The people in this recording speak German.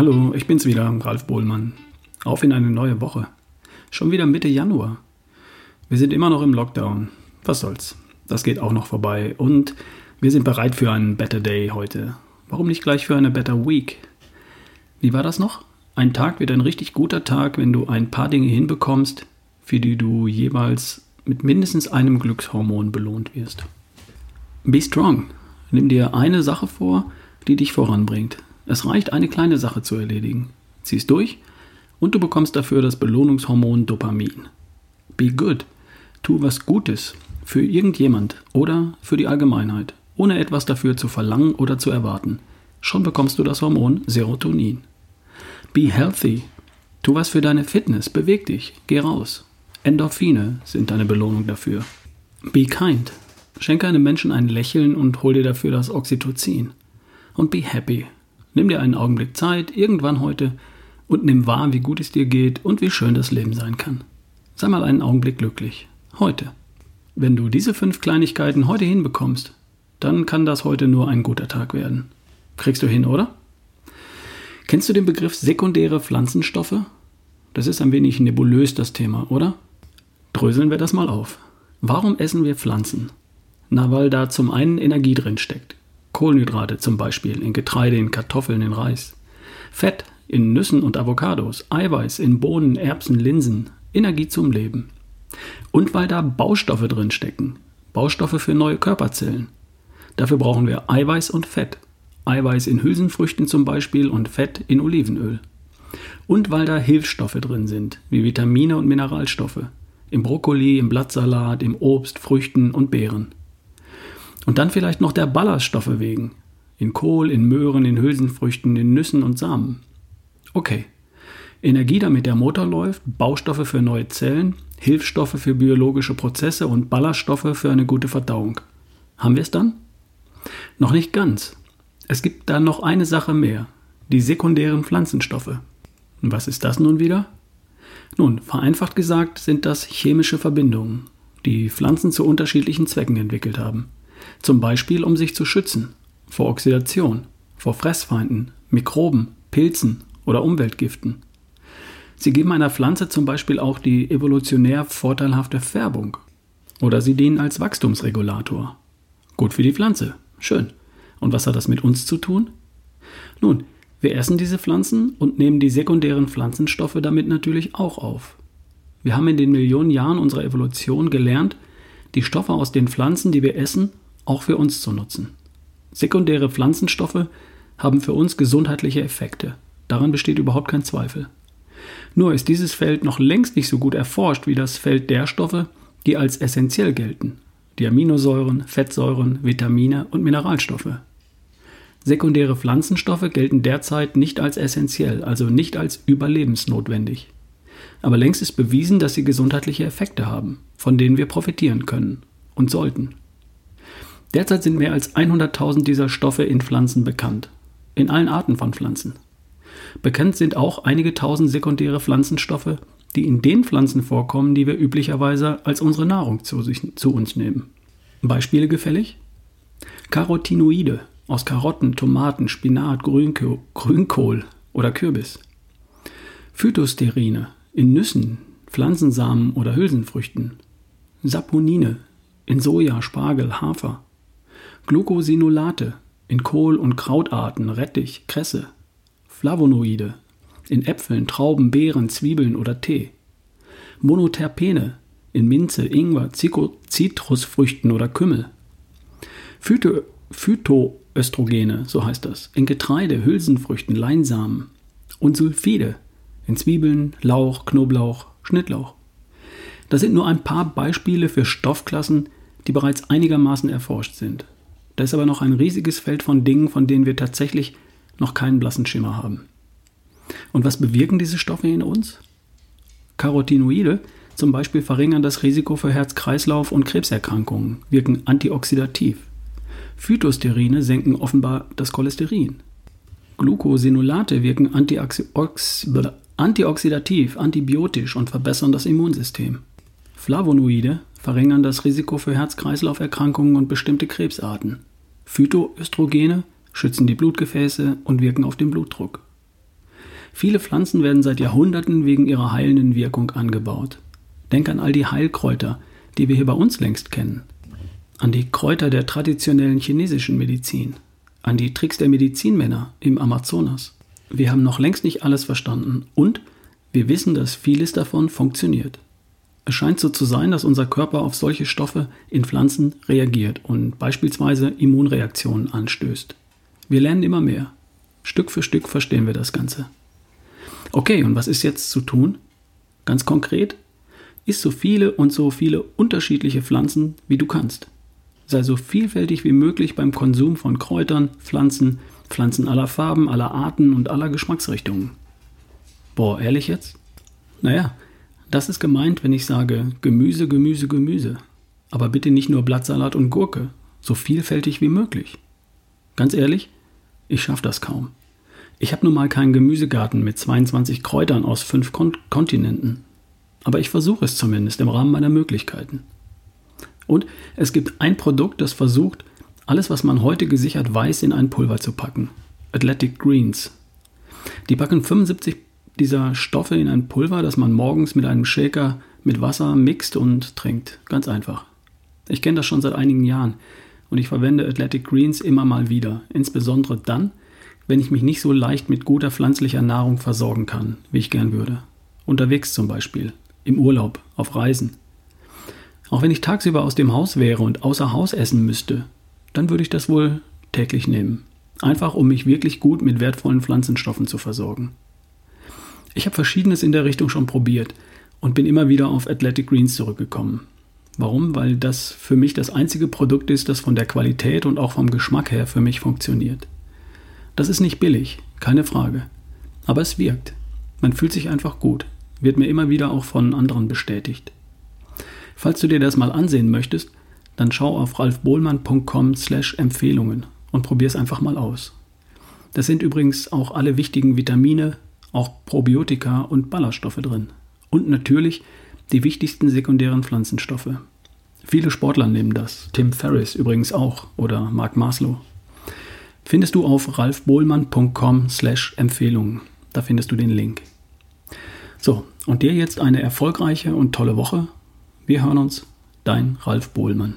Hallo, ich bin's wieder, Ralf Bohlmann. Auf in eine neue Woche. Schon wieder Mitte Januar. Wir sind immer noch im Lockdown. Was soll's? Das geht auch noch vorbei. Und wir sind bereit für einen Better Day heute. Warum nicht gleich für eine Better Week? Wie war das noch? Ein Tag wird ein richtig guter Tag, wenn du ein paar Dinge hinbekommst, für die du jeweils mit mindestens einem Glückshormon belohnt wirst. Be strong. Nimm dir eine Sache vor, die dich voranbringt. Es reicht, eine kleine Sache zu erledigen. Zieh's durch und du bekommst dafür das Belohnungshormon Dopamin. Be good. Tu was Gutes für irgendjemand oder für die Allgemeinheit, ohne etwas dafür zu verlangen oder zu erwarten. Schon bekommst du das Hormon Serotonin. Be healthy. Tu was für deine Fitness, beweg dich, geh raus. Endorphine sind deine Belohnung dafür. Be kind. Schenke einem Menschen ein Lächeln und hol dir dafür das Oxytocin. Und be happy. Nimm dir einen Augenblick Zeit, irgendwann heute, und nimm wahr, wie gut es dir geht und wie schön das Leben sein kann. Sei mal einen Augenblick glücklich. Heute. Wenn du diese fünf Kleinigkeiten heute hinbekommst, dann kann das heute nur ein guter Tag werden. Kriegst du hin, oder? Kennst du den Begriff sekundäre Pflanzenstoffe? Das ist ein wenig nebulös, das Thema, oder? Dröseln wir das mal auf. Warum essen wir Pflanzen? Na, weil da zum einen Energie drin steckt. Kohlenhydrate zum Beispiel in Getreide, in Kartoffeln, in Reis. Fett in Nüssen und Avocados. Eiweiß in Bohnen, Erbsen, Linsen. Energie zum Leben. Und weil da Baustoffe drin stecken. Baustoffe für neue Körperzellen. Dafür brauchen wir Eiweiß und Fett. Eiweiß in Hülsenfrüchten zum Beispiel und Fett in Olivenöl. Und weil da Hilfsstoffe drin sind, wie Vitamine und Mineralstoffe. Im Brokkoli, im Blattsalat, im Obst, Früchten und Beeren. Und dann vielleicht noch der Ballaststoffe wegen. In Kohl, in Möhren, in Hülsenfrüchten, in Nüssen und Samen. Okay. Energie, damit der Motor läuft, Baustoffe für neue Zellen, Hilfsstoffe für biologische Prozesse und Ballaststoffe für eine gute Verdauung. Haben wir es dann? Noch nicht ganz. Es gibt da noch eine Sache mehr, die sekundären Pflanzenstoffe. Was ist das nun wieder? Nun, vereinfacht gesagt sind das chemische Verbindungen, die Pflanzen zu unterschiedlichen Zwecken entwickelt haben. Zum Beispiel, um sich zu schützen vor Oxidation, vor Fressfeinden, Mikroben, Pilzen oder Umweltgiften. Sie geben einer Pflanze zum Beispiel auch die evolutionär vorteilhafte Färbung. Oder sie dienen als Wachstumsregulator. Gut für die Pflanze. Schön. Und was hat das mit uns zu tun? Nun, wir essen diese Pflanzen und nehmen die sekundären Pflanzenstoffe damit natürlich auch auf. Wir haben in den Millionen Jahren unserer Evolution gelernt, die Stoffe aus den Pflanzen, die wir essen, auch für uns zu nutzen. Sekundäre Pflanzenstoffe haben für uns gesundheitliche Effekte. Daran besteht überhaupt kein Zweifel. Nur ist dieses Feld noch längst nicht so gut erforscht wie das Feld der Stoffe, die als essentiell gelten. Die Aminosäuren, Fettsäuren, Vitamine und Mineralstoffe. Sekundäre Pflanzenstoffe gelten derzeit nicht als essentiell, also nicht als überlebensnotwendig. Aber längst ist bewiesen, dass sie gesundheitliche Effekte haben, von denen wir profitieren können und sollten. Derzeit sind mehr als 100.000 dieser Stoffe in Pflanzen bekannt. In allen Arten von Pflanzen. Bekannt sind auch einige tausend sekundäre Pflanzenstoffe, die in den Pflanzen vorkommen, die wir üblicherweise als unsere Nahrung zu, sich, zu uns nehmen. Beispiele gefällig? Carotinoide aus Karotten, Tomaten, Spinat, Grünkohl, Grünkohl oder Kürbis. Phytosterine in Nüssen, Pflanzensamen oder Hülsenfrüchten. Saponine in Soja, Spargel, Hafer. Glucosinolate in Kohl- und Krautarten, Rettich, Kresse, Flavonoide in Äpfeln, Trauben, Beeren, Zwiebeln oder Tee, Monoterpene in Minze, Ingwer, Zitrusfrüchten oder Kümmel, Phyto Phytoöstrogene, so heißt das, in Getreide, Hülsenfrüchten, Leinsamen und Sulfide in Zwiebeln, Lauch, Knoblauch, Schnittlauch. Das sind nur ein paar Beispiele für Stoffklassen, die bereits einigermaßen erforscht sind. Da ist aber noch ein riesiges Feld von Dingen, von denen wir tatsächlich noch keinen blassen Schimmer haben. Und was bewirken diese Stoffe in uns? Carotinoide zum Beispiel verringern das Risiko für Herz-Kreislauf- und Krebserkrankungen, wirken antioxidativ. Phytosterine senken offenbar das Cholesterin. Glucosinolate wirken antioxidativ, antibiotisch und verbessern das Immunsystem. Flavonoide verringern das Risiko für Herz-Kreislauf-Erkrankungen und bestimmte Krebsarten. Phytoöstrogene schützen die Blutgefäße und wirken auf den Blutdruck. Viele Pflanzen werden seit Jahrhunderten wegen ihrer heilenden Wirkung angebaut. Denk an all die Heilkräuter, die wir hier bei uns längst kennen. An die Kräuter der traditionellen chinesischen Medizin. An die Tricks der Medizinmänner im Amazonas. Wir haben noch längst nicht alles verstanden und wir wissen, dass vieles davon funktioniert. Es scheint so zu sein, dass unser Körper auf solche Stoffe in Pflanzen reagiert und beispielsweise Immunreaktionen anstößt. Wir lernen immer mehr. Stück für Stück verstehen wir das Ganze. Okay, und was ist jetzt zu tun? Ganz konkret, isst so viele und so viele unterschiedliche Pflanzen, wie du kannst. Sei so vielfältig wie möglich beim Konsum von Kräutern, Pflanzen, Pflanzen aller Farben, aller Arten und aller Geschmacksrichtungen. Boah, ehrlich jetzt? Naja, das ist gemeint, wenn ich sage Gemüse, Gemüse, Gemüse. Aber bitte nicht nur Blattsalat und Gurke, so vielfältig wie möglich. Ganz ehrlich, ich schaffe das kaum. Ich habe nun mal keinen Gemüsegarten mit 22 Kräutern aus fünf Kon Kontinenten. Aber ich versuche es zumindest im Rahmen meiner Möglichkeiten. Und es gibt ein Produkt, das versucht, alles, was man heute gesichert weiß, in ein Pulver zu packen. Athletic Greens. Die packen 75 dieser Stoffe in ein Pulver, das man morgens mit einem Shaker mit Wasser mixt und trinkt. Ganz einfach. Ich kenne das schon seit einigen Jahren und ich verwende Athletic Greens immer mal wieder, insbesondere dann, wenn ich mich nicht so leicht mit guter pflanzlicher Nahrung versorgen kann, wie ich gern würde. Unterwegs zum Beispiel, im Urlaub, auf Reisen. Auch wenn ich tagsüber aus dem Haus wäre und außer Haus essen müsste, dann würde ich das wohl täglich nehmen. Einfach um mich wirklich gut mit wertvollen Pflanzenstoffen zu versorgen. Ich habe verschiedenes in der Richtung schon probiert und bin immer wieder auf Athletic Greens zurückgekommen. Warum? Weil das für mich das einzige Produkt ist, das von der Qualität und auch vom Geschmack her für mich funktioniert. Das ist nicht billig, keine Frage. Aber es wirkt. Man fühlt sich einfach gut. Wird mir immer wieder auch von anderen bestätigt. Falls du dir das mal ansehen möchtest, dann schau auf ralfbohlmann.com slash Empfehlungen und probier es einfach mal aus. Das sind übrigens auch alle wichtigen Vitamine, auch Probiotika und Ballaststoffe drin. Und natürlich die wichtigsten sekundären Pflanzenstoffe. Viele Sportler nehmen das, Tim Ferriss übrigens auch oder Mark Maslow. Findest du auf ralfbohlmann.com slash Empfehlungen. Da findest du den Link. So, und dir jetzt eine erfolgreiche und tolle Woche. Wir hören uns, dein Ralf Bohlmann.